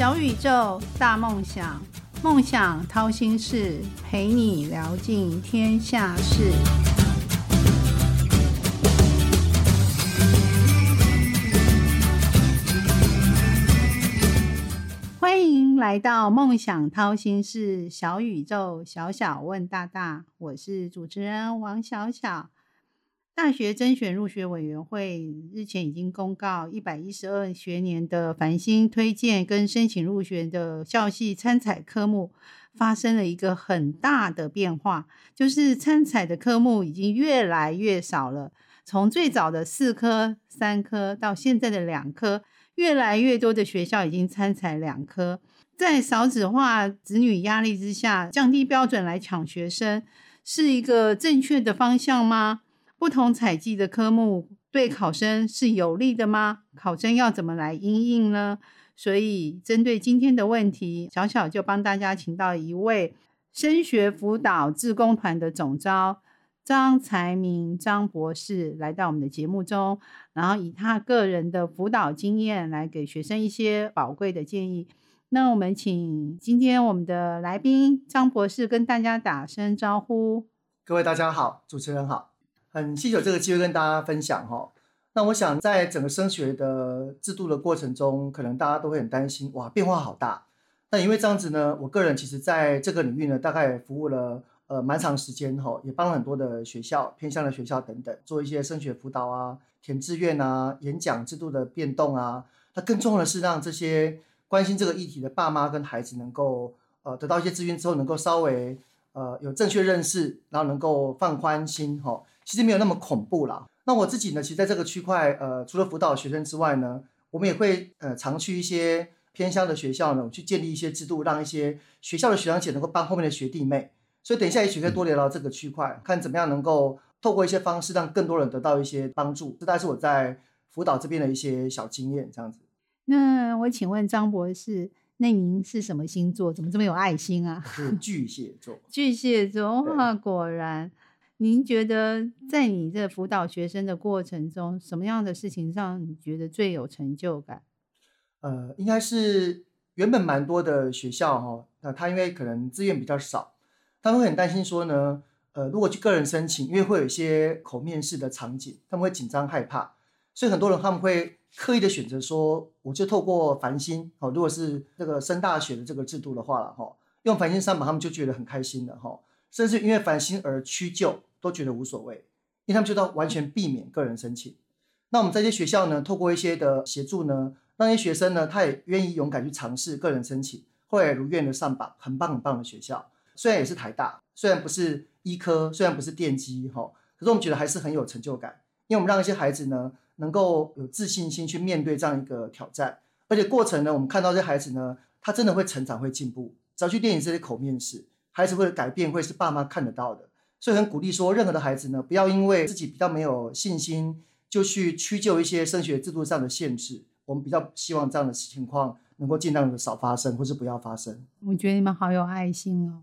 小宇宙，大梦想，梦想掏心事，陪你聊尽天下事。欢迎来到梦想掏心事，小宇宙，小小问大大，我是主持人王小小。大学甄选入学委员会日前已经公告，一百一十二学年的繁星推荐跟申请入学的校系参采科目发生了一个很大的变化，就是参采的科目已经越来越少了。从最早的四科、三科到现在的两科，越来越多的学校已经参采两科。在少子化、子女压力之下，降低标准来抢学生，是一个正确的方向吗？不同采集的科目对考生是有利的吗？考生要怎么来应应呢？所以针对今天的问题，小小就帮大家请到一位升学辅导志工团的总招张才明张博士来到我们的节目中，然后以他个人的辅导经验来给学生一些宝贵的建议。那我们请今天我们的来宾张博士跟大家打声招呼。各位大家好，主持人好。很稀有这个机会跟大家分享哈。那我想在整个升学的制度的过程中，可能大家都会很担心，哇，变化好大。那因为这样子呢，我个人其实在这个领域呢，大概服务了呃蛮长时间哈，也帮了很多的学校、偏向的学校等等，做一些升学辅导啊、填志愿啊、演讲制度的变动啊。那更重要的是让这些关心这个议题的爸妈跟孩子能够呃得到一些资源之后，能够稍微呃有正确认识，然后能够放宽心哈。其实没有那么恐怖啦。那我自己呢，其实在这个区块，呃，除了辅导学生之外呢，我们也会呃常去一些偏乡的学校呢，去建立一些制度，让一些学校的学长姐能够帮后面的学弟妹。所以等一下也许可以多聊聊这个区块，看怎么样能够透过一些方式，让更多人得到一些帮助。这大概是我在辅导这边的一些小经验，这样子。那我请问张博士，那您是什么星座？怎么这么有爱心啊？是巨蟹座。巨蟹座哇，果然。您觉得在你这辅导学生的过程中，什么样的事情让你觉得最有成就感？呃，应该是原本蛮多的学校哈，那他因为可能资源比较少，他们会很担心说呢，呃，如果去个人申请，因为会有一些口面试的场景，他们会紧张害怕，所以很多人他们会刻意的选择说，我就透过繁星哦，如果是这个升大学的这个制度的话了哈，用繁星上榜，他们就觉得很开心了哈，甚至因为繁星而屈就。都觉得无所谓，因为他们就到完全避免个人申请。那我们在这些学校呢，透过一些的协助呢，让一些学生呢，他也愿意勇敢去尝试个人申请，后来如愿的上榜，很棒很棒的学校。虽然也是台大，虽然不是医科，虽然不是电机，哈，可是我们觉得还是很有成就感，因为我们让一些孩子呢，能够有自信心去面对这样一个挑战，而且过程呢，我们看到这孩子呢，他真的会成长，会进步。只要去练习这些口面试，孩子会改变，会是爸妈看得到的。所以很鼓励说，任何的孩子呢，不要因为自己比较没有信心，就去屈就一些升学制度上的限制。我们比较希望这样的情况能够尽量的少发生，或是不要发生。我觉得你们好有爱心哦，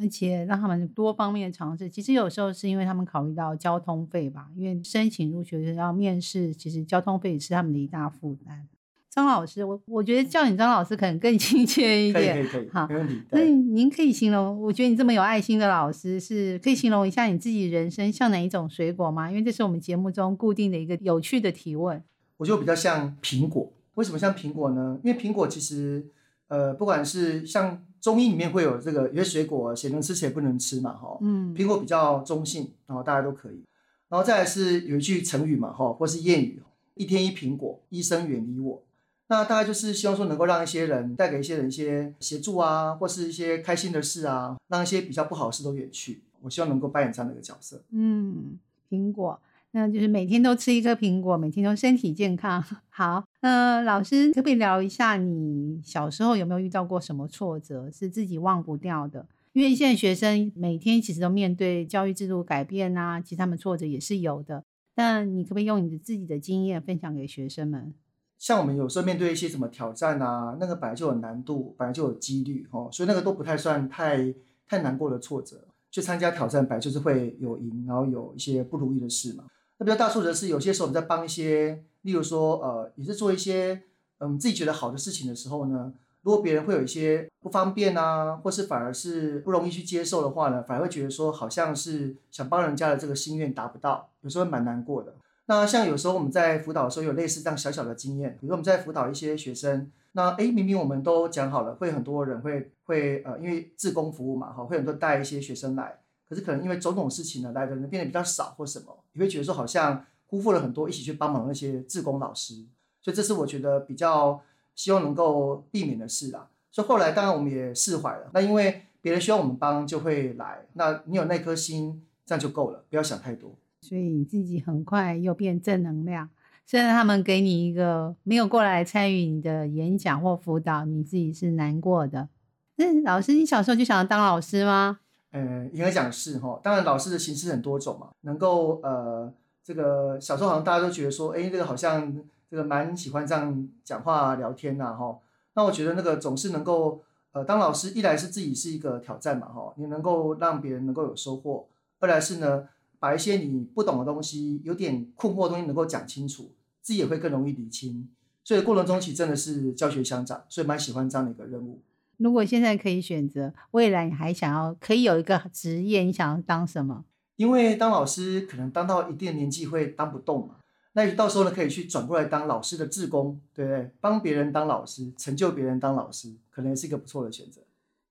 而且让他们多方面尝试。其实有时候是因为他们考虑到交通费吧，因为申请入学要面试，其实交通费是他们的一大负担。张老师，我我觉得叫你张老师可能更 亲切一点。可以可以可以，好，没问题。那您可以形容，我觉得你这么有爱心的老师，是可以形容一下你自己人生像哪一种水果吗？因为这是我们节目中固定的一个有趣的提问。我觉得比较像苹果。为什么像苹果呢？因为苹果其实，呃，不管是像中医里面会有这个有些水果谁能吃谁不能吃嘛，哈。嗯。苹果比较中性，然后大家都可以。然后再来是有一句成语嘛，哈，或是谚语，一天一苹果，医生远离我。那大概就是希望说，能够让一些人带给一些人一些协助啊，或是一些开心的事啊，让一些比较不好的事都远去。我希望能够扮演这样的一个角色。嗯，苹果，那就是每天都吃一颗苹果，每天都身体健康。好，那老师可不可以聊一下，你小时候有没有遇到过什么挫折，是自己忘不掉的？因为现在学生每天其实都面对教育制度改变啊，其实他们挫折也是有的。那你可不可以用你的自己的经验分享给学生们？像我们有时候面对一些什么挑战啊，那个本来就有难度，本来就有几率哦，所以那个都不太算太太难过的挫折。去参加挑战，本来就是会有赢，然后有一些不如意的事嘛。那比较大挫折是有些时候我们在帮一些，例如说呃，也是做一些嗯自己觉得好的事情的时候呢，如果别人会有一些不方便啊，或是反而是不容易去接受的话呢，反而会觉得说好像是想帮人家的这个心愿达不到，有时候蛮难过的。那像有时候我们在辅导的时候有类似这样小小的经验，比如说我们在辅导一些学生，那诶明明我们都讲好了，会很多人会会呃因为自工服务嘛哈，会很多带一些学生来，可是可能因为种种事情呢，来的人变得比较少或什么，你会觉得说好像辜负了很多一起去帮忙那些自工老师，所以这是我觉得比较希望能够避免的事啦。所以后来当然我们也释怀了，那因为别人需要我们帮就会来，那你有那颗心这样就够了，不要想太多。所以你自己很快又变正能量。虽然他们给你一个没有过来参与你的演讲或辅导，你自己是难过的。那老师，你小时候就想要当老师吗？呃，应该讲是哈。当然，老师的形式很多种嘛。能够呃，这个小时候好像大家都觉得说，哎，这个好像这个蛮喜欢这样讲话聊天呐，哈。那我觉得那个总是能够呃，当老师一来是自己是一个挑战嘛，哈，你能够让别人能够有收获；二来是呢。把一些你不懂的东西、有点困惑的东西能够讲清楚，自己也会更容易理清。所以过程中其实真的是教学相长，所以蛮喜欢这样的一个任务。如果现在可以选择，未来你还想要可以有一个职业，你想要当什么？因为当老师可能当到一定的年纪会当不动嘛，那到时候呢可以去转过来当老师的志工，对不对？帮别人当老师，成就别人当老师，可能也是一个不错的选择。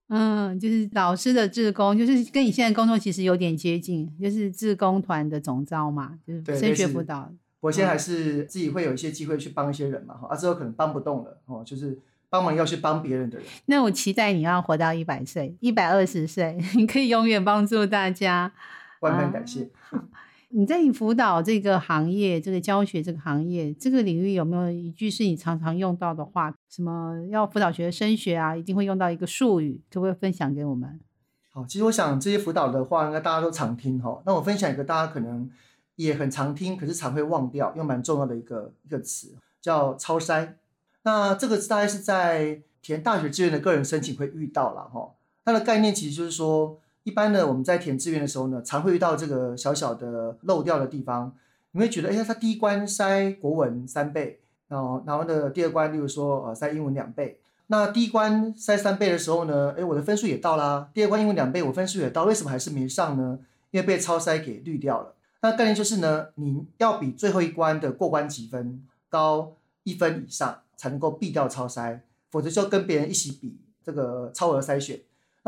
嗯，就是老师的志工，就是跟你现在工作其实有点接近，就是志工团的总招嘛，就是升学辅导。我现在还是自己会有一些机会去帮一些人嘛，哈，啊之后可能帮不动了，哦，就是帮忙要去帮别人的人。那我期待你要活到一百岁，一百二十岁，你可以永远帮助大家。万分感谢。你在你辅导这个行业，这个教学这个行业，这个领域有没有一句是你常常用到的话？什么要辅导学升学啊，一定会用到一个术语，可不可以分享给我们？好，其实我想这些辅导的话，应该大家都常听哈。那我分享一个大家可能也很常听，可是常会忘掉又蛮重要的一个一个词，叫超筛。那这个大概是在填大学志愿的个人申请会遇到了哈。它的概念其实就是说。一般呢，我们在填志愿的时候呢，常会遇到这个小小的漏掉的地方。你会觉得，哎，他第一关筛国文三倍，然后然后呢，第二关，例如说，呃，筛英文两倍。那第一关筛三倍的时候呢，哎，我的分数也到啦。第二关英文两倍，我分数也到，为什么还是没上呢？因为被超筛给滤掉了。那概念就是呢，你要比最后一关的过关几分高一分以上，才能够避掉超筛，否则就跟别人一起比这个超额筛选。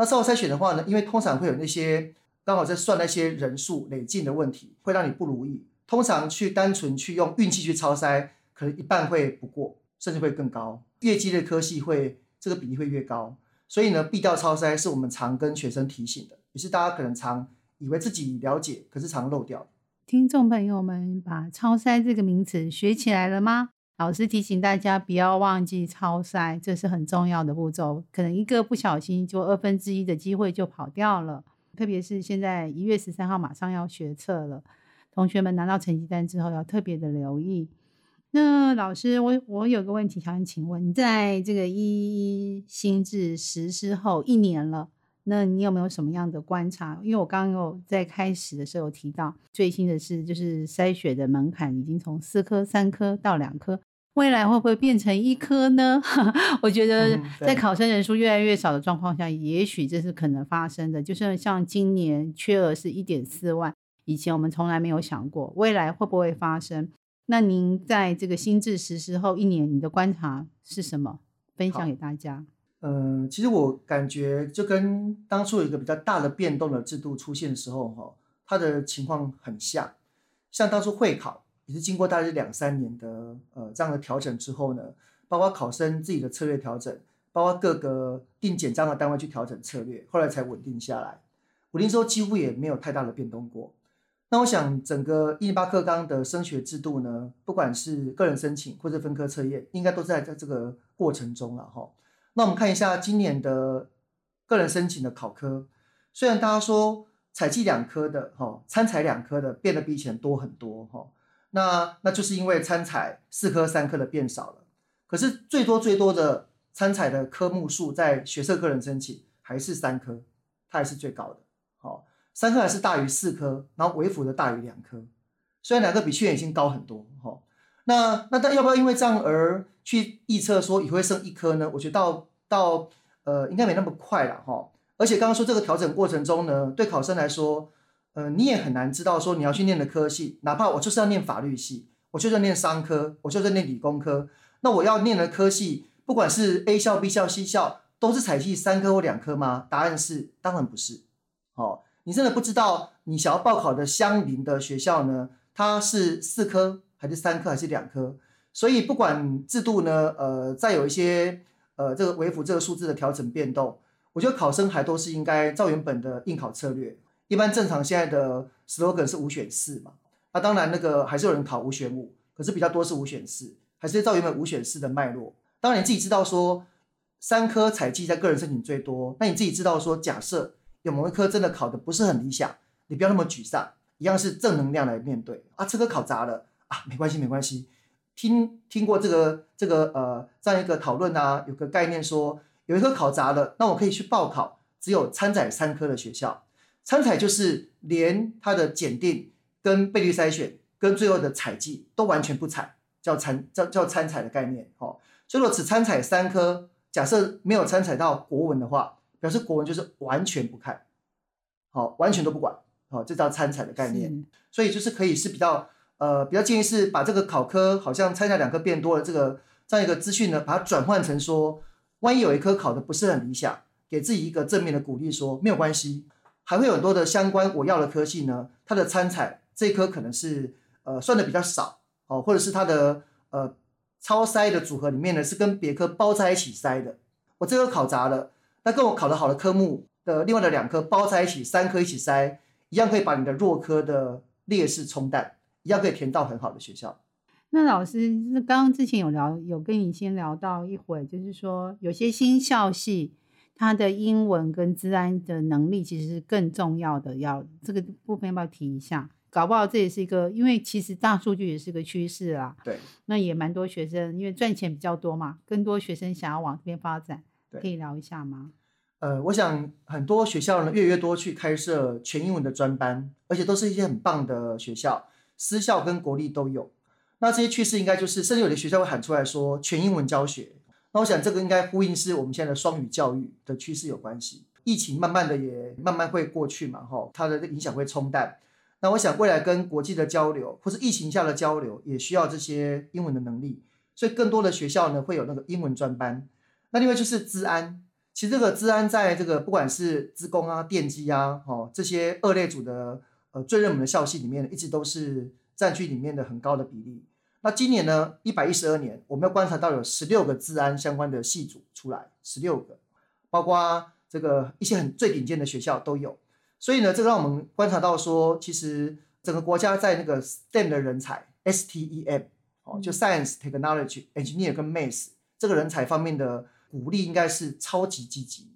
那超筛选的话呢，因为通常会有那些刚好在算那些人数累进的问题，会让你不如意。通常去单纯去用运气去超筛，可能一半会不过，甚至会更高。越激烈科系会这个比例会越高。所以呢，必掉超筛是我们常跟学生提醒的，也是大家可能常以为自己了解，可是常漏掉。听众朋友们，把超筛这个名词学起来了吗？老师提醒大家不要忘记超筛，这是很重要的步骤。可能一个不小心，就二分之一的机会就跑掉了。特别是现在一月十三号马上要学测了，同学们拿到成绩单之后要特别的留意。那老师，我我有个问题想请问，你在这个一新制实施后一年了，那你有没有什么样的观察？因为我刚刚有在开始的时候提到，最新的是就是筛选的门槛已经从四科、三科到两科。未来会不会变成一科呢？我觉得在考生人数越来越少的状况下，也许这是可能发生的。就是像今年缺额是一点四万，以前我们从来没有想过未来会不会发生。那您在这个新制实施后一年，你的观察是什么？分享给大家。嗯，其实我感觉就跟当初有一个比较大的变动的制度出现的时候，哈，它的情况很像，像当初会考。是经过大概两三年的呃这样的调整之后呢，包括考生自己的策略调整，包括各个定简章的单位去调整策略，后来才稳定下来。稳定之后几乎也没有太大的变动过。那我想整个一零八课纲的升学制度呢，不管是个人申请或者分科测验，应该都在在这个过程中了哈。那我们看一下今年的个人申请的考科，虽然大家说采计两科的哈，参采两科的变得比以前多很多哈。那那就是因为参采四科三科的变少了，可是最多最多的参采的科目数在学测个人申请还是三科，它还是最高的。好，三科还是大于四科，然后微辅的大于两科，虽然两个比去年已经高很多。哈，那那但要不要因为这样而去预测说也会剩一科呢？我觉得到到呃应该没那么快了哈。而且刚刚说这个调整过程中呢，对考生来说，呃，你也很难知道说你要去念的科系，哪怕我就是要念法律系，我就是要念商科，我就是要念理工科，那我要念的科系，不管是 A 校、B 校、C 校，都是采系三科或两科吗？答案是当然不是。好，你真的不知道你想要报考的相邻的学校呢，它是四科还是三科还是两科？所以不管制度呢，呃，再有一些呃这个维护这个数字的调整变动。我觉得考生还都是应该照原本的应考策略。一般正常现在的 slogan 是五选四嘛，那当然那个还是有人考五选五，可是比较多是五选四，还是照原本五选四的脉络。当然你自己知道说三科采集在个人申请最多，那你自己知道说假设有某一科真的考的不是很理想，你不要那么沮丧，一样是正能量来面对啊。这科考砸了啊，没关系没关系。听听过这个这个呃这样一个讨论啊，有个概念说。有一科考砸了，那我可以去报考只有参采三科的学校。参采就是连它的检定、跟倍率筛选、跟最后的采集都完全不采，叫参叫叫参采的概念。哦，所以说只参采三科，假设没有参采到国文的话，表示国文就是完全不看，好，完全都不管。好，这叫参采的概念。所以就是可以是比较呃比较建议是把这个考科好像参采两科变多了这个这样一个资讯呢，把它转换成说。万一有一科考的不是很理想，给自己一个正面的鼓励，说没有关系，还会有很多的相关我要的科系呢。它的参采这一科可能是呃算的比较少哦，或者是它的呃超筛的组合里面呢是跟别科包在一起筛的。我这科考砸了，那跟我考的好的科目的另外的两科包在一起，三科一起筛，一样可以把你的弱科的劣势冲淡，一样可以填到很好的学校。那老师，那刚刚之前有聊，有跟你先聊到一会，就是说有些新校系，它的英文跟治安的能力其实是更重要的，要这个部分要不要提一下？搞不好这也是一个，因为其实大数据也是个趋势啦。对。那也蛮多学生，因为赚钱比较多嘛，更多学生想要往这边发展，可以聊一下吗？呃，我想很多学校呢，越越多去开设全英文的专班，而且都是一些很棒的学校，私校跟国立都有。那这些趋势应该就是，甚至有的学校会喊出来说全英文教学。那我想这个应该呼应是我们现在的双语教育的趋势有关系。疫情慢慢的也慢慢会过去嘛，哈，它的影响会冲淡。那我想未来跟国际的交流，或是疫情下的交流，也需要这些英文的能力。所以更多的学校呢会有那个英文专班。那另外就是治安，其实这个治安在这个不管是资工啊、电机啊，哈这些二类组的呃最热门的校系里面，一直都是占据里面的很高的比例。那今年呢，一百一十二年，我们要观察到有十六个治安相关的系组出来，十六个，包括这个一些很最顶尖的学校都有。所以呢，这个让我们观察到说，其实整个国家在那个 STEM 的人才，STEM 哦，就 Science、Technology、Engineer 跟 Math 这个人才方面的鼓励应该是超级积极。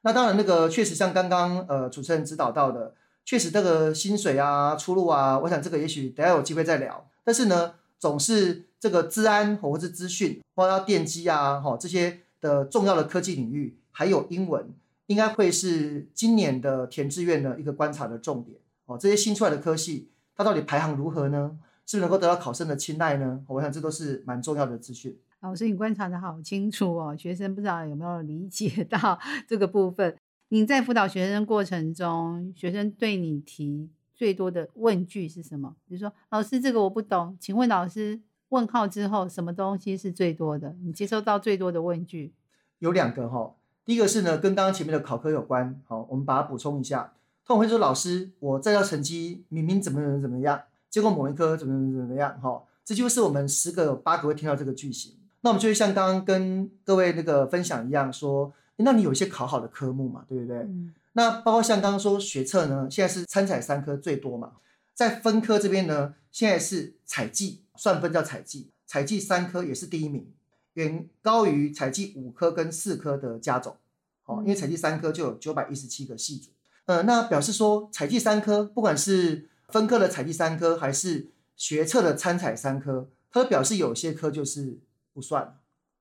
那当然，那个确实像刚刚呃主持人指导到的，确实这个薪水啊、出路啊，我想这个也许等下有机会再聊。但是呢。总是这个治安或者是资讯，包括电机啊，哈这些的重要的科技领域，还有英文，应该会是今年的填志愿的一个观察的重点。哦，这些新出来的科系，它到底排行如何呢？是不是能够得到考生的青睐呢？我想这都是蛮重要的资讯。老师，你观察的好清楚哦，学生不知道有没有理解 到这个部分？你在辅导学生过程中，学生对你提。最多的问句是什么？比如说，老师，这个我不懂，请问老师，问号之后什么东西是最多的？你接收到最多的问句有两个哈。第一个是呢，跟刚刚前面的考科有关。好，我们把它补充一下。通常会说，老师，我这道成绩明明怎么怎么怎么样，结果某一科怎么怎么怎么样？哈，这就是我们十个有八个会听到这个句型。那我们就会像刚刚跟各位那个分享一样，说，那你有一些考好的科目嘛，对不对？那包括像刚刚说学测呢，现在是参采三科最多嘛，在分科这边呢，现在是采计算分叫采计，采计三科也是第一名，远高于采计五科跟四科的加总，哦，因为采计三科就有九百一十七个系组，呃，那表示说采计三科，不管是分科的采计三科，还是学测的参采三科，它表示有些科就是不算，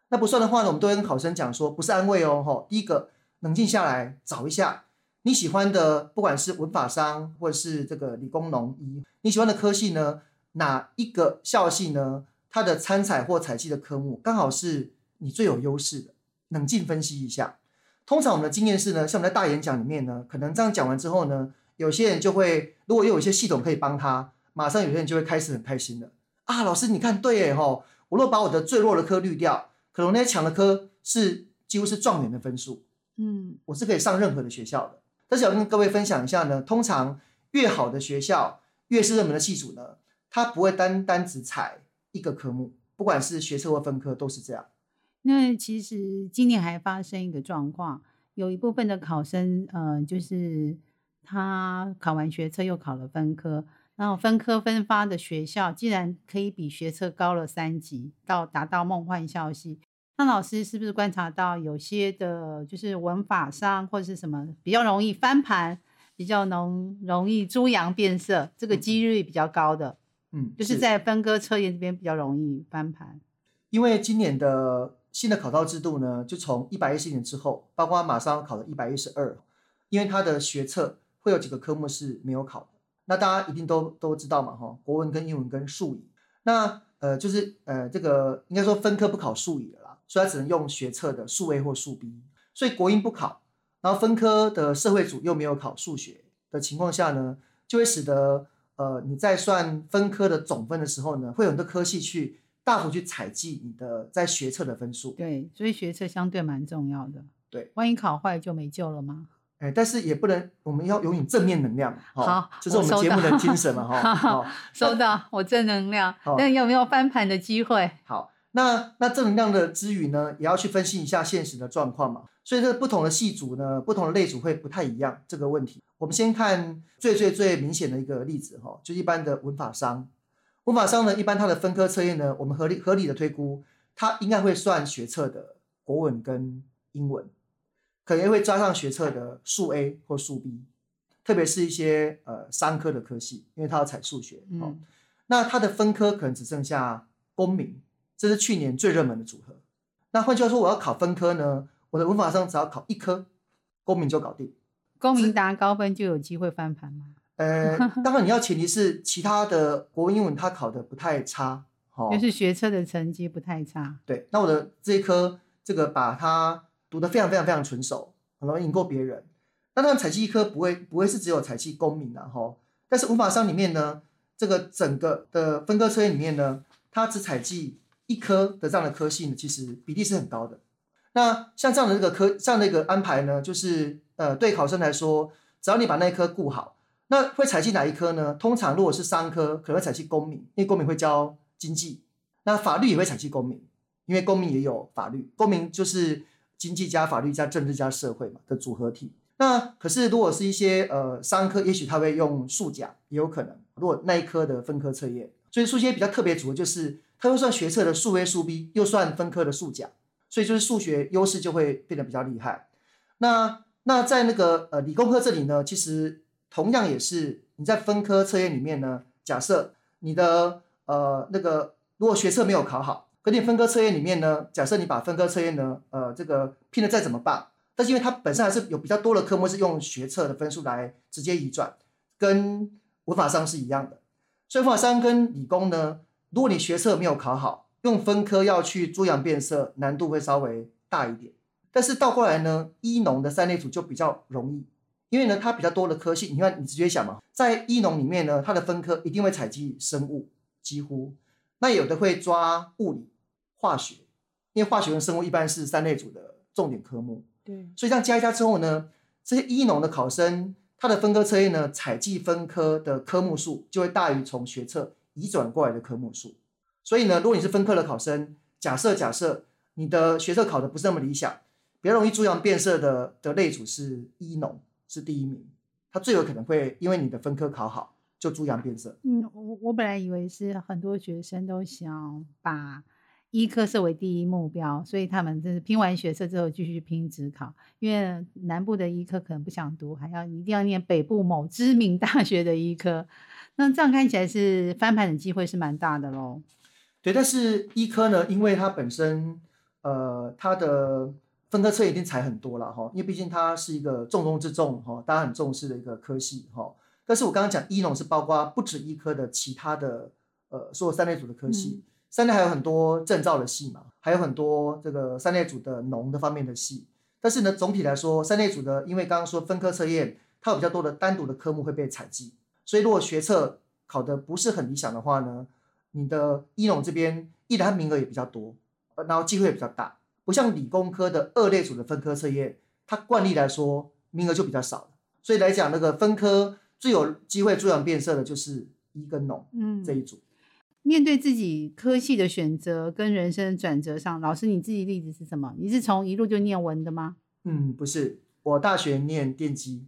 那不算的话呢，我们都会跟考生讲说，不是安慰哦，哈，第一个冷静下来找一下。你喜欢的，不管是文法商或者是这个理工农医，你喜欢的科系呢？哪一个校系呢？它的参采或采集的科目刚好是你最有优势的。冷静分析一下。通常我们的经验是呢，像我们在大演讲里面呢，可能这样讲完之后呢，有些人就会，如果又有一些系统可以帮他，马上有些人就会开始很开心了啊，老师你看对耶吼，我若把我的最弱的科滤掉，可能那些强的科是几乎是状元的分数，嗯我是可以上任何的学校的。但是要跟各位分享一下呢，通常越好的学校，越是热门的系组呢，它不会单单只采一个科目，不管是学测或分科都是这样。那其实今年还发生一个状况，有一部分的考生，呃，就是他考完学测又考了分科，然后分科分发的学校竟然可以比学测高了三级，到达到梦幻校系。那老师是不是观察到有些的，就是文法上或者是什么比较容易翻盘，比较能容易猪羊变色，这个几率比较高的，嗯，就是在分割测验这边比较容易翻盘。因为今年的新的考照制度呢，就从一百一十年之后，包括马上要考的一百一十二，因为他的学测会有几个科目是没有考的，那大家一定都都知道嘛，哈，国文跟英文跟数语，那呃就是呃这个应该说分科不考数语了啦，所以它只能用学测的数 A 或数 B，所以国英不考，然后分科的社会组又没有考数学的情况下呢，就会使得呃你在算分科的总分的时候呢，会有很多科系去。大幅去采集你的在学测的分数，对，所以学测相对蛮重要的。对，万一考坏就没救了吗？哎，但是也不能，我们要永远正面能量。好，这是我们节目的精神嘛，哈。好，收到，我正能量。那有没有翻盘的机会？好，那那正能量的之余呢，也要去分析一下现实的状况嘛。所以这不同的系组呢，不同的类组会不太一样。这个问题，我们先看最最最明显的一个例子哈，就一般的文法商。文法商呢，一般它的分科测验呢，我们合理合理的推估，它应该会算学测的国文跟英文，可能会加上学测的数 A 或数 B，特别是一些呃商科的科系，因为它要采数学。哦，那它的分科可能只剩下公民，这是去年最热门的组合。那换句话说，我要考分科呢，我的文法商只要考一科，公民就搞定。公民达高分就有机会翻盘吗？呃，当然你要前提是其他的国文、英文他考的不太差，哦，就是学测的成绩不太差。对，那我的这一科这个把它读得非常非常非常纯熟，很容易赢过别人。那当然采集一科不会不会是只有采集公民啊，哈，但是文法商里面呢，这个整个的分科测验里面呢，它只采集一科的这样的科系呢，其实比例是很高的。那像这样的这个科这样的一个安排呢，就是呃对考生来说，只要你把那一科顾好。那会采集哪一科呢？通常如果是商科，可能会采集公民，因为公民会教经济。那法律也会采集公民，因为公民也有法律。公民就是经济加法律加政治加社会嘛的组合体。那可是如果是一些呃商科，也许他会用数甲，也有可能。如果那一科的分科测验，所以数学比较特别组合就是它又算学测的数 A 数 B，又算分科的数甲，所以就是数学优势就会变得比较厉害。那那在那个呃理工科这里呢，其实。同样也是你在分科测验里面呢，假设你的呃那个如果学测没有考好，可你分科测验里面呢，假设你把分科测验呢呃这个拼的再怎么棒，但是因为它本身还是有比较多的科目是用学测的分数来直接移转，跟文法商是一样的，所以文法商跟理工呢，如果你学测没有考好，用分科要去猪羊变色，难度会稍微大一点，但是倒过来呢，医农的三类组就比较容易。因为呢，它比较多的科系，你看你直接想嘛，在医农里面呢，它的分科一定会采集生物，几乎，那有的会抓物理、化学，因为化学跟生物一般是三类组的重点科目。对，所以这样加一加之后呢，这些医农的考生，他的分科测验呢，采集分科的科目数就会大于从学测移转过来的科目数。所以呢，如果你是分科的考生，假设假设你的学测考得不是那么理想，比较容易猪羊变色的的类组是医农。是第一名，他最有可能会因为你的分科考好就猪羊变色。嗯，我我本来以为是很多学生都想把医科设为第一目标，所以他们就是拼完学测之后继续拼职考，因为南部的医科可能不想读，还要一定要念北部某知名大学的医科。那这样看起来是翻盘的机会是蛮大的喽。对，但是医科呢，因为它本身呃它的。分科测一定才很多了哈，因为毕竟它是一个重中之重哈，大家很重视的一个科系哈。但是我刚刚讲医农是包括不止医科的其他的呃所有三类组的科系，三类还有很多证照的系嘛，还有很多这个三类组的农的方面的系。但是呢，总体来说，三类组的因为刚刚说分科测验，它有比较多的单独的科目会被采集，所以如果学测考的不是很理想的话呢，你的一农这边一来名额也比较多，然后机会也比较大，不像理工科的二类组的分科测验，它惯例来说名额就比较少了。所以来讲，那个分科最有机会助养变色的就是一跟农，嗯，这一组。面对自己科系的选择跟人生转折上，老师你自己例子是什么？你是从一路就念文的吗？嗯，不是，我大学念电机，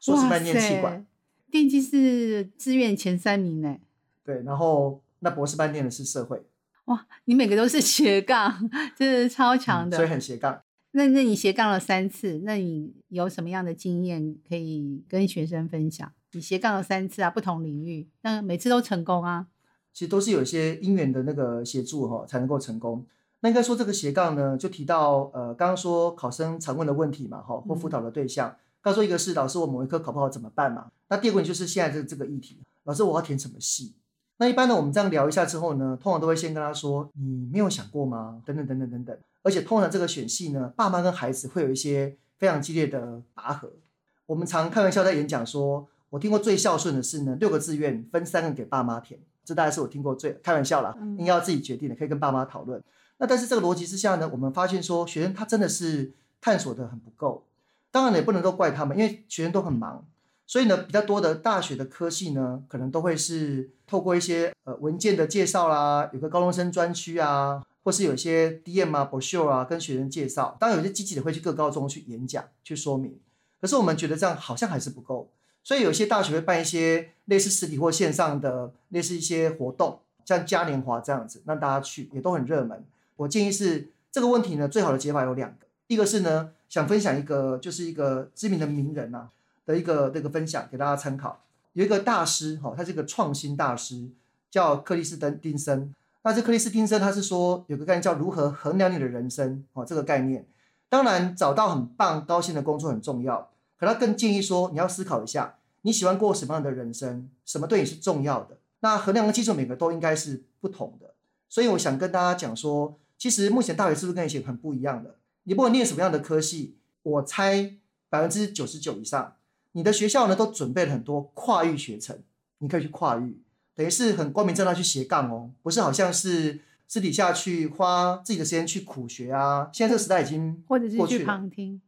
硕士班念气管，电机是志愿前三名呢。对，然后那博士班念的是社会。哇，你每个都是 斜杠，真的超强的，所以很斜杠。那那你斜杠了三次，那你有什么样的经验可以跟学生分享？你斜杠了三次啊，不同领域，那每次都成功啊？其实都是有一些因缘的那个协助哈，才能够成功。那应该说这个斜杠呢，就提到呃，刚刚说考生常问的问题嘛，哈，或辅导的对象。刚说一个是老师，我某一科考不好怎么办嘛？那第二个问题就是现在这这个议题，老师我要填什么系？那一般呢，我们这样聊一下之后呢，通常都会先跟他说，你没有想过吗？等等等等等等。而且通常这个选系呢，爸妈跟孩子会有一些非常激烈的拔河。我们常开玩笑在演讲说，我听过最孝顺的是呢，六个志愿分三个给爸妈填。这大概是我听过最开玩笑啦，应该要自己决定的，可以跟爸妈讨论。那但是这个逻辑之下呢，我们发现说学生他真的是探索的很不够。当然也不能够怪他们，因为学生都很忙，所以呢比较多的大学的科系呢，可能都会是透过一些呃文件的介绍啦，有个高中生专区啊，或是有一些 DM 啊、brochure 啊，跟学生介绍。当然有些积极的会去各高中去演讲去说明，可是我们觉得这样好像还是不够。所以有些大学会办一些类似实体或线上的类似一些活动，像嘉年华这样子，让大家去也都很热门。我建议是这个问题呢，最好的解法有两个，一个是呢想分享一个就是一个知名的名人呐的一个这个分享给大家参考。有一个大师哈，他是一个创新大师，叫克里斯登丁森。那这克里斯丁森他是说有个概念叫如何衡量你的人生哦，这个概念。当然找到很棒高兴的工作很重要。可他更建议说，你要思考一下，你喜欢过什么样的人生，什么对你是重要的。那衡量的基础每个都应该是不同的。所以我想跟大家讲说，其实目前大学是不是跟以前很不一样的？你不管念什么样的科系，我猜百分之九十九以上，你的学校呢都准备了很多跨域学程，你可以去跨域，等于是很光明正大去斜杠哦，不是好像是私底下去花自己的时间去苦学啊。现在这个时代已经或者是去旁听。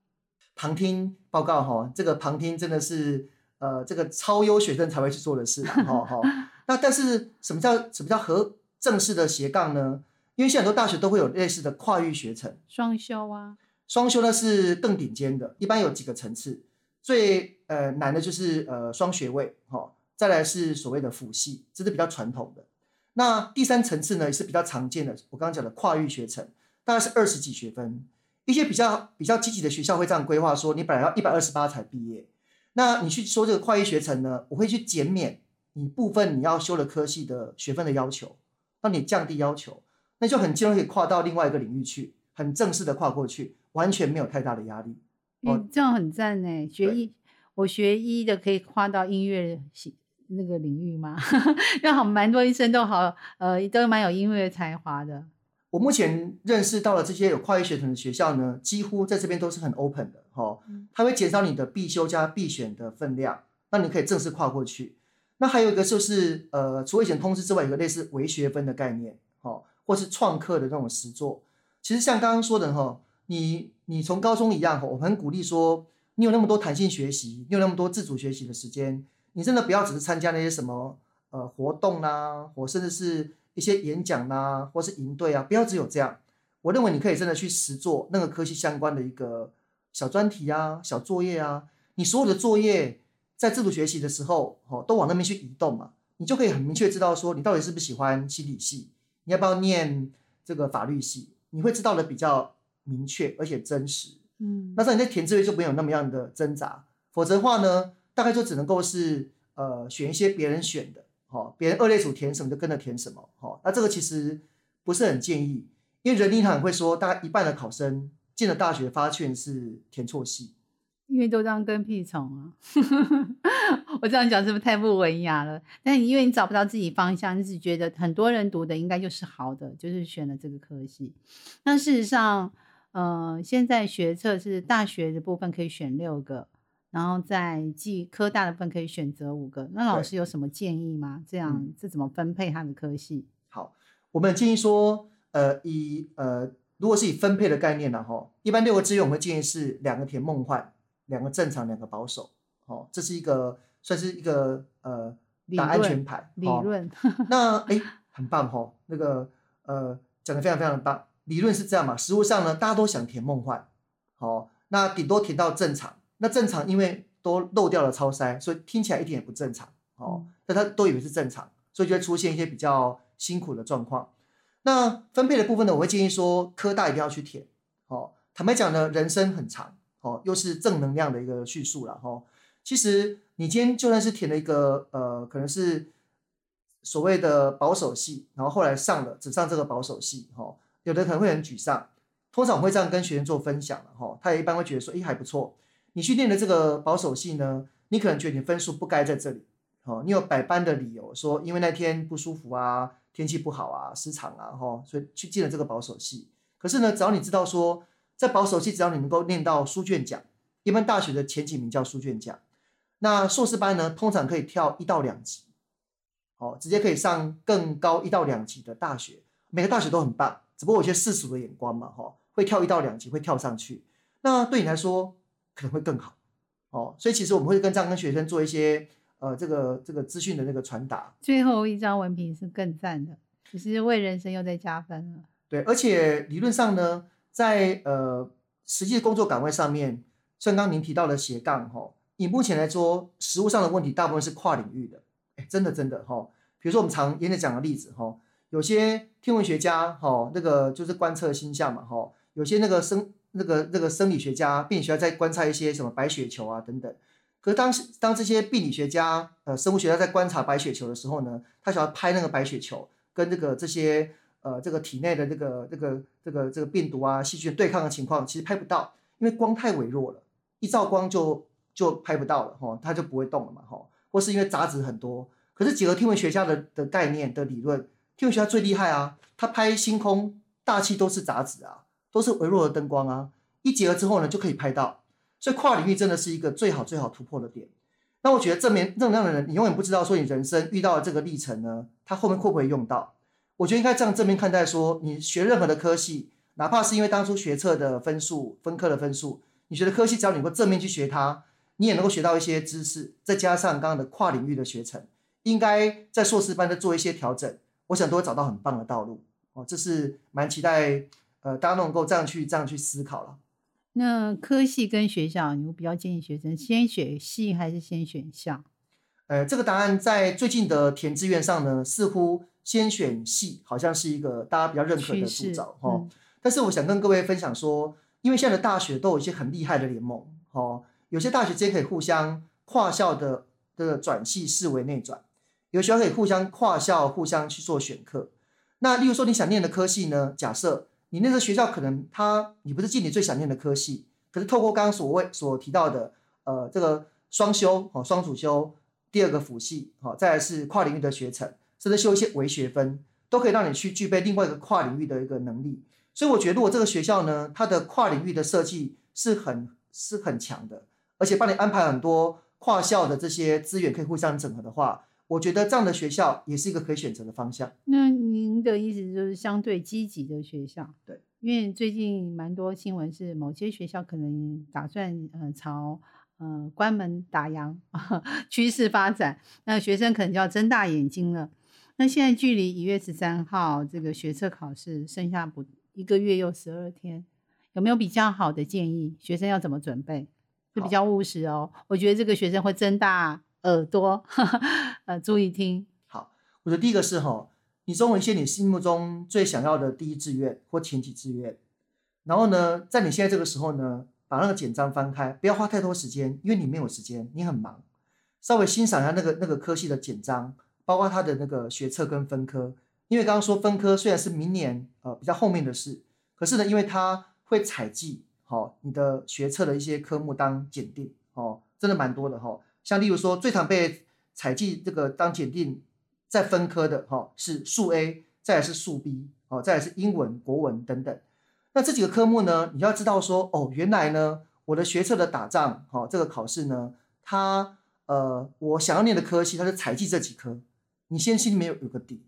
旁听报告哈，这个旁听真的是呃，这个超优学生才会去做的事 哈哈。那但是什么叫什么叫和正式的斜杠呢？因为现在很多大学都会有类似的跨域学程，双修啊。双修呢是更顶尖的，一般有几个层次，最呃难的就是呃双学位哈，再来是所谓的辅系，这是比较传统的。那第三层次呢也是比较常见的，我刚刚讲的跨域学程，大概是二十几学分。一些比较比较积极的学校会这样规划说，你本来要一百二十八才毕业，那你去说这个跨越学程呢，我会去减免你部分你要修的科系的学分的要求，让你降低要求，那就很轻松可以跨到另外一个领域去，很正式的跨过去，完全没有太大的压力。哦，这样很赞呢。学医，我学医的可以跨到音乐系那个领域吗？因为好蛮多医生都好，呃，都蛮有音乐才华的。我目前认识到了这些有跨越学程的学校呢，几乎在这边都是很 open 的哈，它会减少你的必修加必选的分量，那你可以正式跨过去。那还有一个就是，呃，除了以前通知之外，有个类似微学分的概念，哈，或是创客的那种实作。其实像刚刚说的哈，你你从高中一样哈，我很鼓励说，你有那么多弹性学习，你有那么多自主学习的时间，你真的不要只是参加那些什么呃活动啦，或甚至是。一些演讲呐，或是营队啊，不要只有这样。我认为你可以真的去实做那个科系相关的一个小专题啊、小作业啊。你所有的作业在自主学习的时候，哦，都往那边去移动嘛，你就可以很明确知道说你到底是不是喜欢心理系，你要不要念这个法律系，你会知道的比较明确而且真实。嗯，那这样你在填志愿就没有那么样的挣扎，否则的话呢，大概就只能够是呃选一些别人选的。好，别人二类组填什么就跟着填什么。好，那这个其实不是很建议，因为人力行会说，大概一半的考生进了大学发现是填错系，因为都当跟屁虫啊。我这样讲是不是太不文雅了？但因为你找不到自己方向，你只觉得很多人读的应该就是好的，就是选了这个科系。那事实上，呃，现在学测是大学的部分可以选六个，然后在技科大的部分可以选择五个。那老对师有什么建议吗？这样嗯这怎么分配他的科系？好，我们建议说，呃，以呃，如果是以分配的概念呢，哈，一般六个志愿我们建议是两个填梦幻，两个正常，两个保守，哦，这是一个算是一个呃理打安全牌，哦理论，那哎，很棒哈、那个呃讲的非常非常棒。理论是这样嘛，实物上呢，大家都想填梦幻，好、那顶多填到正常。那正常因为都漏掉了超筛，所以听起来一点也不正常，哦嗯，但他都以为是正常，所以就会出现一些比较辛苦的状况。那分配的部分呢，我会建议说科大一定要去填，哦，坦白讲呢，人生很长，哦，又是正能量的一个叙述了，哦，其实你今天就算是填了一个呃，可能是所谓的保守系，然后后来上了只上这个保守系，哈、有的可能会很沮丧。通常我会这样跟学生做分享了，哈、他也一般会觉得说，诶还不错。你去念的这个保守系呢，你可能觉得你分数不该在这里，哦，你有百般的理由说，因为那天不舒服啊，天气不好啊，失常啊，哈、所以去进了这个保守系。可是呢，只要你知道说，在保守系，只要你能够念到书卷奖，一般大学的前几名叫书卷奖。那硕士班呢，通常可以跳一到两级，哦，直接可以上更高一到两级的大学。每个大学都很棒，只不过有些世俗的眼光嘛，哈、会跳一到两级，会跳上去。那对你来说可能会更好，哦，所以其实我们会跟这样跟学生做一些呃这个这个资讯的那个传达，最后一张文凭是更赞的，只是为人生又在加分了。对，而且理论上呢，在呃实际的工作岗位上面，像刚刚您提到的斜杠哈，以目前来说，实务上的问题大部分是跨领域的，哎，真的真的哈，比如说我们常演讲讲的例子哈，有些天文学家哈，那个就是观测星象嘛哈，有些那个生那个那个生理学家、病理学家在观察一些什么白血球啊等等。可是当时当这些病理学家、呃生物学家在观察白血球的时候呢，他想要拍那个白血球跟这个这些呃这个体内的这个这个这个这个病毒啊细菌对抗的情况，其实拍不到，因为光太微弱了，一照光就就拍不到了哈，它就不会动了嘛哈，或是因为杂质很多。可是结合天文学家的的概念的理论，天文学家最厉害啊，他拍星空大气都是杂质啊，都是微弱的灯光啊，一结合之后呢就可以拍到。所以跨领域真的是一个最好最好突破的点。那我觉得正面正能量的人，你永远不知道说你人生遇到的这个历程呢，他后面会不会用到？我觉得应该这样正面看待说，你学任何的科系，哪怕是因为当初学测的分数、分科的分数，你学的科系只要你能够正面去学它，你也能够学到一些知识，再加上刚刚的跨领域的学程，应该在硕士班的做一些调整，我想都会找到很棒的道路。哦，这是蛮期待，呃，大家都能够这样去这样去思考了。那科系跟学校，你会比较建议学生先选系还是先选校？呃，这个答案在最近的填志愿上呢，似乎先选系好像是一个大家比较认可的主趋势哈。嗯但是我想跟各位分享说，因为现在的大学都有一些很厉害的联盟哦，有些大学之间可以互相跨校的的转系视为内转，有学校可以互相跨校互相去做选课。那例如说你想念的科系呢，假设你那个学校可能它你不是进你最想念的科系，可是透过刚刚所谓所提到的呃这个双修哦双主修，第二个辅系好、再来是跨领域的学程，甚至修一些微学分，都可以让你去具备另外一个跨领域的一个能力。所以我觉得，如果这个学校呢，它的跨领域的设计是很是很强的，而且帮你安排很多跨校的这些资源可以互相整合的话，我觉得这样的学校也是一个可以选择的方向。那您的意思就是相对积极的学校？对，因为最近蛮多新闻是某些学校可能打算呃朝呃关门打烊 趋势发展，那学生可能就要睁大眼睛了。那现在距离一月十三号这个学测考试剩下不一个月又十二天，有没有比较好的建议？学生要怎么准备？就比好较务实哦。我觉得这个学生会睁大耳朵，呃，注意听。好，我觉得第一个是哈，你中文系你心目中最想要的第一志愿或前几志愿，然后呢，在你现在这个时候呢，把那个简章翻开，不要花太多时间，因为你没有时间，你很忙，稍微欣赏一下那个那个科系的简章，包括它的那个学测跟分科，因为刚刚说分科虽然是明年呃比较后面的事，可是呢，因为它会采集好、你的学测的一些科目当检定哦，真的蛮多的哈、像例如说最常被采集这个当检定再分科的哈是数 A，再来是数 B，哦，再来是英文、国文等等。那这几个科目呢，你要知道说哦，原来呢我的学测的打仗哈这个考试呢，它呃我想要念的科系它是采集这几科，你先心里面有有个底。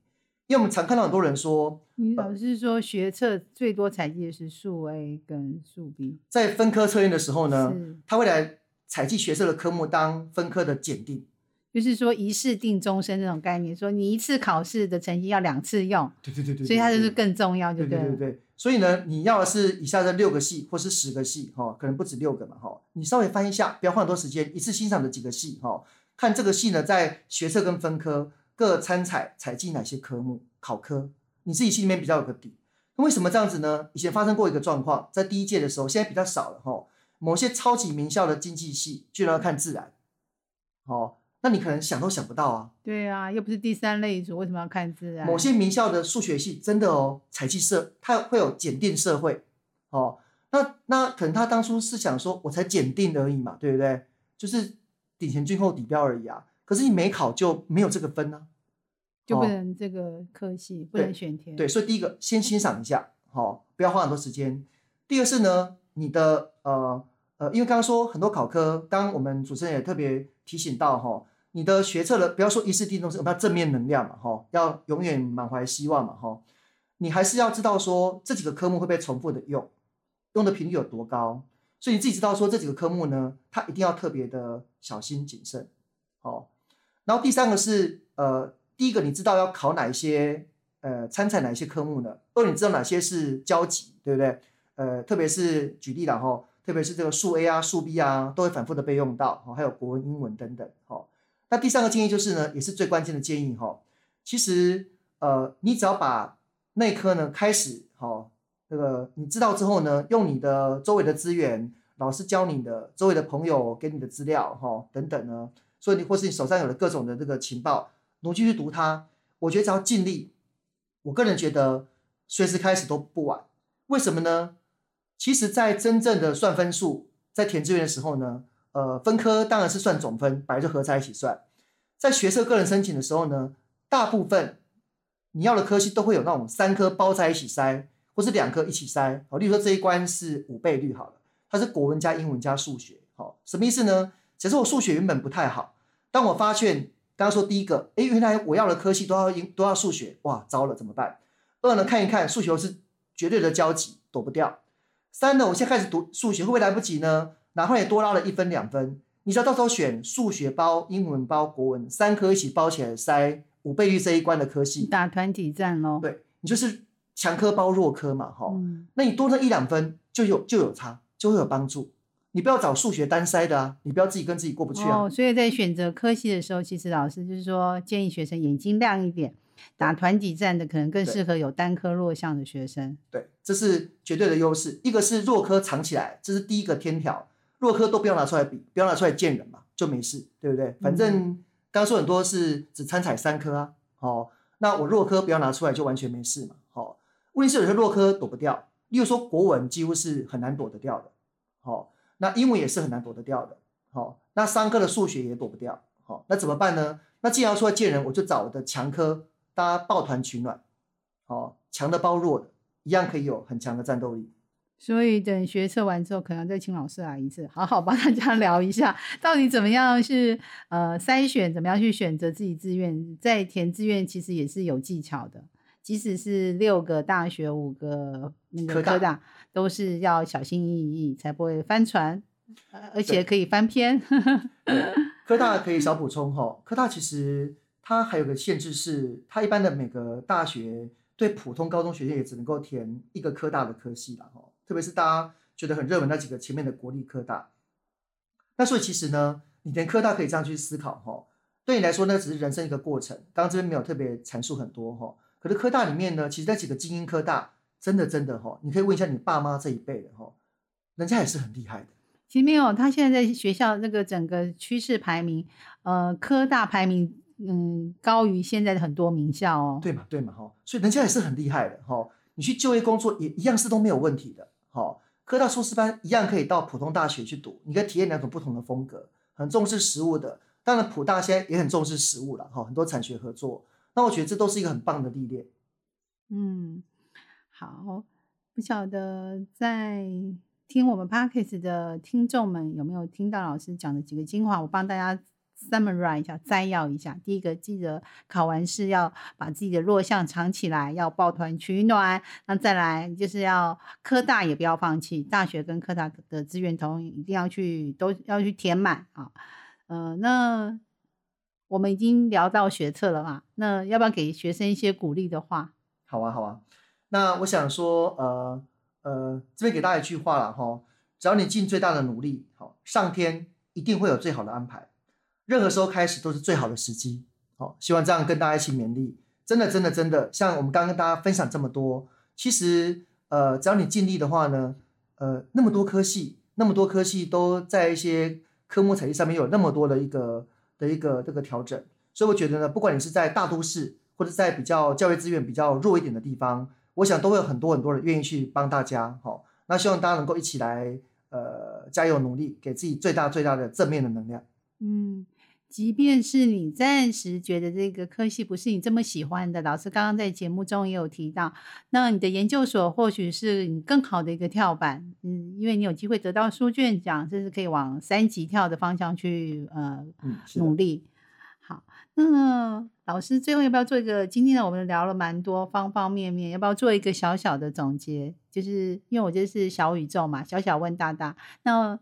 因为我们常看到很多人说，你老师说学测最多采集的是数 A 跟数 B，在分科测验的时候呢是，他会来采集学测的科目当分科的检定。就是说一试定终身这种概念，说你一次考试的成绩要两次用，对对对对，所以它就是更重要。对对对对。所以呢，你要的是以下这六个系或是十个系哈、可能不止六个嘛哈、你稍微翻一下，不要花很多时间，一次欣赏的几个系哈、看这个系呢在学测跟分科各参采采集哪些科目考科，你自己心里面比较有个底。那为什么这样子呢？以前发生过一个状况，在第一届的时候，现在比较少了哈、某些超级名校的经济系居然要看自然，哦，那你可能想都想不到啊。对啊，又不是第三类组，为什么要看自然？某些名校的数学系真的哦，采集社它会有检定社会哦。那那可能他当初是想说，我才检定而已嘛，对不对？就是顶前均后底标而已啊。可是你没考就没有这个分呢、就不哦能这个科系不能选填。对，所以第一个先欣赏一下，哦，不要花很多时间。第二是呢，你的呃呃，因为刚刚说很多考科，刚我们主持人也特别提醒到哈、你的学测的不要说一试定终身，我们要正面能量嘛，哈、要永远满怀希望嘛，哈、你还是要知道说这几个科目会被重复的用，用的频率有多高，所以你自己知道说这几个科目呢，它一定要特别的小心谨慎，哦。然后第三个是呃，第一个你知道要考哪一些呃参采哪一些科目呢？二你知道哪些是交集，对不对？呃，特别是举例了哈，特别是这个数 A 啊、数 B 啊，都会反复的被用到，哦，还有国文、英文等等，哦。那第三个建议就是呢，也是最关键的建议哈。其实呃，你只要把那科呢开始哈，这个你知道之后呢，用你的周围的资源，老师教你的，周围的朋友给你的资料哈等等呢，所以你或是你手上有的各种的这个情报，努力去读它。我觉得只要尽力，我个人觉得随时开始都不晚。为什么呢？其实，在真正的算分数，在填志愿的时候呢，呃，分科当然是算总分，本来就合在一起算。在学测个人申请的时候呢，大部分你要的科系都会有那种三科包在一起筛，或是两科一起筛。好，例如说这一关是五倍率好了，它是国文加英文加数学。好，什么意思呢？假设我数学原本不太好，当我发现刚刚说第一个，诶，原来我要的科系都要英都要数学，哇，糟了，怎么办？二呢，看一看数学是绝对的交集，躲不掉。三呢，我现在开始读数学，会不会来不及呢？哪怕也多拉了一分两分，你知道到时候选数学包、英文包、国文三科一起包起来塞五倍率这一关的科系，打团体战喽。对你就是强科包弱科嘛，哈、嗯，那你多那一两分就有就有差，就会有帮助。你不要找数学单塞的啊，你不要自己跟自己过不去啊。哦，所以在选择科系的时候，其实老师就是说建议学生眼睛亮一点，打团体战的可能更适合有单科弱项的学生。对，这是绝对的优势。一个是弱科藏起来，这是第一个天条，弱科都不要拿出来比，不要拿出来见人嘛，就没事，对不对？反正刚刚说很多是只参采三科啊，好、那我弱科不要拿出来就完全没事嘛，好、问题是有些弱科躲不掉，例如说国文几乎是很难躲得掉的，好、那英文也是很难躲得掉的，好、那三科的数学也躲不掉，好、那怎么办呢？那既然要出来见人，我就找我的强科，大家抱团取暖，好、强的包弱的，一样可以有很强的战斗力。所以等学测完之后，可能再请老师来一次，好好帮大家聊一下，到底怎么样是呃筛选，怎么样去选择自己志愿，在填志愿其实也是有技巧的。即使是六个大学、五个那个科大都是要小心翼翼，才不会翻船，呃而且可以翻篇。科大可以小补充哈，科大其实它还有个限制是，它一般的每个大学对普通高中学生也只能够填一个科大的科系啦哈，特别是大家觉得很热门那几个前面的国立科大。那所以其实呢，你填科大可以这样去思考哈，对你来说那只是人生一个过程。刚刚这边没有特别阐述很多哈，可是科大里面呢，其实那几个精英科大，真的真的哈，你可以问一下你爸妈这一辈的哈，人家也是很厉害的。其实没有，他现在在学校那个整个趋势排名，呃，科大排名嗯高于现在的很多名校哦。对嘛，对嘛，哈，所以人家也是很厉害的，哈。你去就业工作也一样是都没有问题的，哈。科大硕士班一样可以到普通大学去读，你可以体验两种不同的风格，很重视实务的，当然普大现在也很重视实物了哈，很多产学合作。那我觉得这都是一个很棒的历练。嗯，好，不晓得在听我们 podcast 的听众们有没有听到老师讲的几个精华？我帮大家 summarize 一下，摘要一下。第一个，记得考完试要把自己的弱项藏起来，要抱团取暖。那再来就是要科大也不要放弃，大学跟科大的资源同一定要去都要去填满啊。呃，那。我们已经聊到学测了嘛？那要不要给学生一些鼓励的话？好啊，好啊。那我想说，呃呃，这边给大家一句话了哈：只要你尽最大的努力，好，上天一定会有最好的安排。任何时候开始都是最好的时机。好，希望这样跟大家一起勉励。真的，真的，真的，像我们刚刚跟大家分享这么多，其实呃，只要你尽力的话呢，呃，那么多科系，那么多科系都在一些科目成绩上面有那么多的一个。的一个这个调整，所以我觉得呢，不管你是在大都市，或者在比较教育资源比较弱一点的地方，我想都会有很多很多人愿意去帮大家。好，那希望大家能够一起来，呃，加油努力，给自己最大最大的正面的能量。嗯。即便是你暂时觉得这个科系不是你这么喜欢的，老师刚刚在节目中也有提到，那你的研究所或许是你更好的一个跳板，嗯，因为你有机会得到书卷奖，这是可以往三级跳的方向去呃努力。好，那老师最后要不要做一个？今天呢，我们聊了蛮多方方面面，要不要做一个小小的总结？就是因为我觉得是小宇宙嘛，小小问大大，那。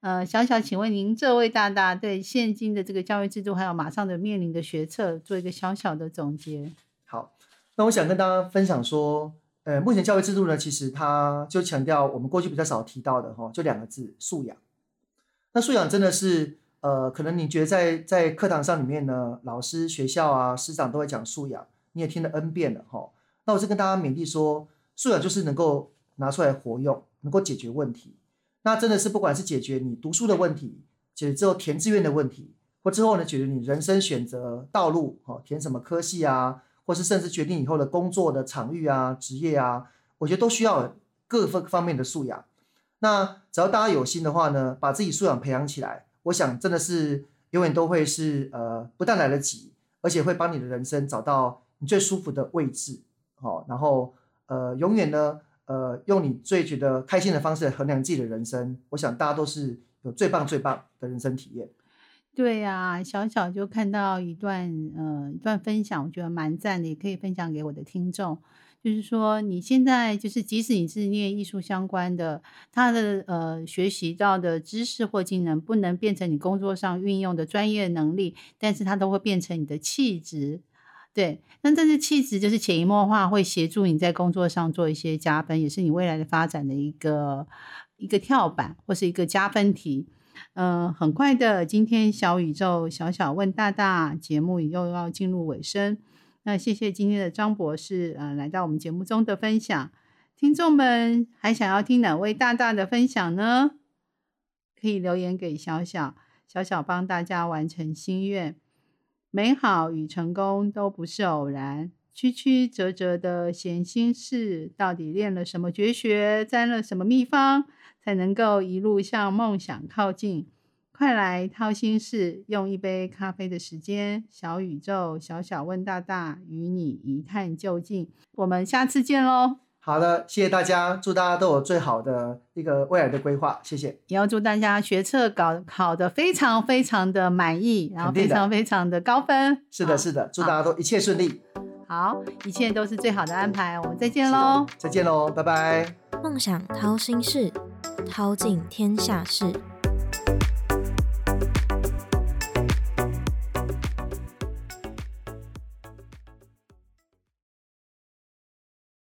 呃，小小，请问您这位大大对现今的这个教育制度，还有马上的面临的学测，做一个小小的总结。好，那我想跟大家分享说，呃，目前教育制度呢，其实它就强调我们过去比较少提到的哈，就两个字：素养。那素养真的是，呃，可能你觉得在在课堂上里面呢，老师、学校啊、师长都会讲素养，你也听了 N 遍了哈。那我是跟大家勉励说，素养就是能够拿出来活用，能够解决问题。那真的是不管是解决你读书的问题，解决之后填志愿的问题，或之后呢，解决你人生选择道路，哦，填什么科系啊，或是甚至决定以后的工作的场域啊、职业啊，我觉得都需要各方方面的素养。那只要大家有心的话呢，把自己素养培养起来，我想真的是永远都会是呃，不但来得及，而且会帮你的人生找到你最舒服的位置，好，然后呃，永远呢。呃，用你最觉得开心的方式来衡量自己的人生，我想大家都是有最棒最棒的人生体验。对呀，小小就看到一段呃一段分享，我觉得蛮赞的，也可以分享给我的听众。就是说，你现在就是即使你是念艺术相关的，他的呃学习到的知识或技能不能变成你工作上运用的专业能力，但是它都会变成你的气质。对，那这是气质，就是潜移默化会协助你在工作上做一些加分，也是你未来的发展的一个一个跳板或是一个加分题。嗯，很快的，今天小宇宙小小问大大节目又要进入尾声。那谢谢今天的张博士，呃，来到我们节目中的分享。听众们还想要听哪位大大的分享呢？可以留言给小小，小小帮大家完成心愿。美好与成功都不是偶然，曲曲折折的闲心事，到底练了什么绝学，沾了什么秘方，才能够一路向梦想靠近？快来掏心事，用一杯咖啡的时间，小宇宙小小问大大，与你一探究竟。我们下次见喽！好的，谢谢大家，祝大家都有最好的一个未来的规划，谢谢。也要祝大家学测搞考的非常非常的满意，然后非常非常的高分。是的，是的，祝大家都一切顺利。好，一切都是最好的安排，我们再见喽！再见喽，拜拜。梦想掏心事，掏尽天下事。